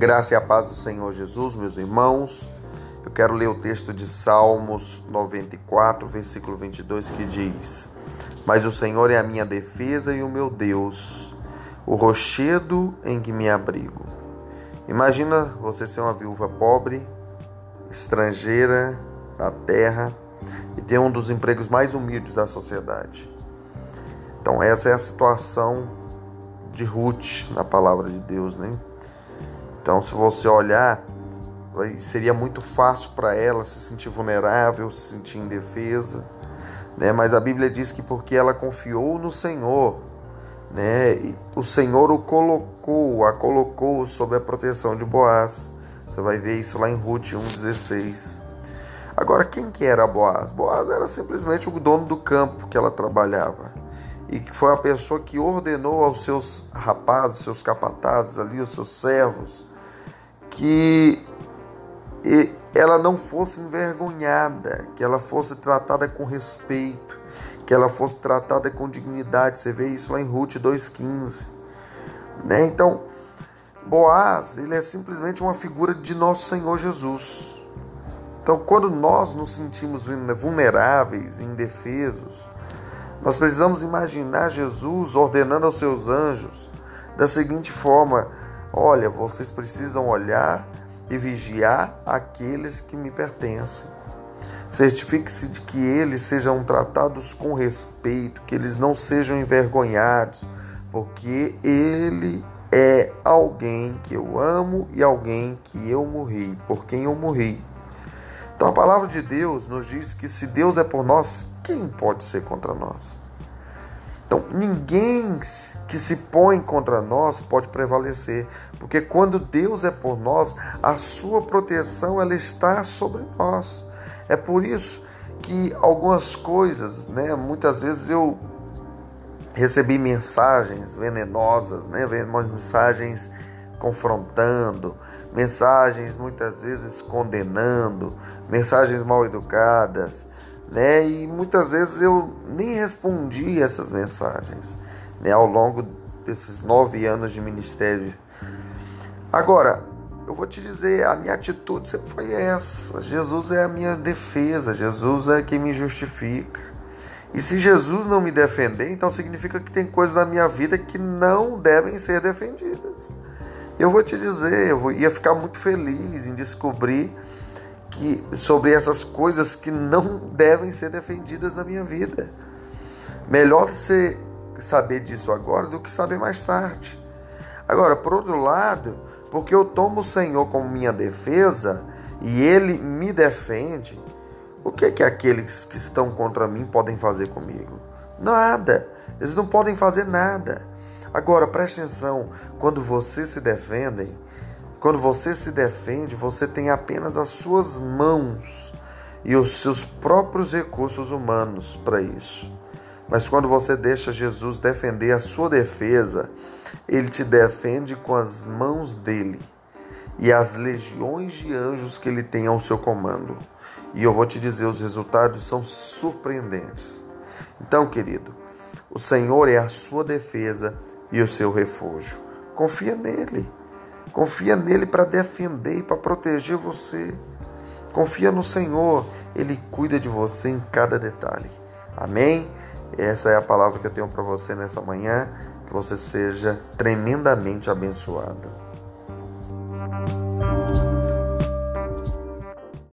Graça e a paz do Senhor Jesus, meus irmãos. Eu quero ler o texto de Salmos 94, versículo 22, que diz: Mas o Senhor é a minha defesa e o meu Deus, o rochedo em que me abrigo. Imagina você ser uma viúva pobre, estrangeira na terra e ter um dos empregos mais humildes da sociedade. Então, essa é a situação de Ruth na palavra de Deus, né? Então, se você olhar, seria muito fácil para ela se sentir vulnerável, se sentir indefesa, né? Mas a Bíblia diz que porque ela confiou no Senhor, né? O Senhor o colocou, a colocou sob a proteção de Boaz. Você vai ver isso lá em Ruth 1:16. Agora, quem que era Boaz? Boaz era simplesmente o dono do campo que ela trabalhava e que foi a pessoa que ordenou aos seus rapazes, seus capatazes ali, os seus servos, que ela não fosse envergonhada, que ela fosse tratada com respeito, que ela fosse tratada com dignidade. Você vê isso lá em Ruth 2,15. Né? Então, Boaz, ele é simplesmente uma figura de nosso Senhor Jesus. Então, quando nós nos sentimos vulneráveis, indefesos, nós precisamos imaginar Jesus ordenando aos seus anjos da seguinte forma: olha, vocês precisam olhar e vigiar aqueles que me pertencem. Certifique-se de que eles sejam tratados com respeito, que eles não sejam envergonhados, porque ele é alguém que eu amo e alguém que eu morri, por quem eu morri. Então a palavra de Deus nos diz que se Deus é por nós, quem pode ser contra nós? Então, ninguém que se põe contra nós pode prevalecer, porque quando Deus é por nós, a sua proteção ela está sobre nós. É por isso que algumas coisas, né, muitas vezes eu recebi mensagens venenosas, né, mensagens confrontando, mensagens muitas vezes condenando, mensagens mal educadas, né? E muitas vezes eu nem respondi essas mensagens, né? Ao longo desses nove anos de ministério. Agora, eu vou te dizer, a minha atitude sempre foi essa. Jesus é a minha defesa, Jesus é quem me justifica. E se Jesus não me defender, então significa que tem coisas na minha vida que não devem ser defendidas. Eu vou te dizer, eu ia ficar muito feliz em descobrir que sobre essas coisas que não devem ser defendidas na minha vida. Melhor você saber disso agora do que saber mais tarde. Agora, por outro lado, porque eu tomo o Senhor como minha defesa e ele me defende, o que é que aqueles que estão contra mim podem fazer comigo? Nada. Eles não podem fazer nada. Agora, preste atenção, quando vocês se defendem, quando você se defende, você tem apenas as suas mãos e os seus próprios recursos humanos para isso. Mas quando você deixa Jesus defender a sua defesa, ele te defende com as mãos dele e as legiões de anjos que ele tem ao seu comando. E eu vou te dizer, os resultados são surpreendentes. Então, querido, o Senhor é a sua defesa e o seu refúgio. Confia nele. Confia nele para defender e para proteger você. Confia no Senhor, ele cuida de você em cada detalhe. Amém? Essa é a palavra que eu tenho para você nessa manhã. Que você seja tremendamente abençoado.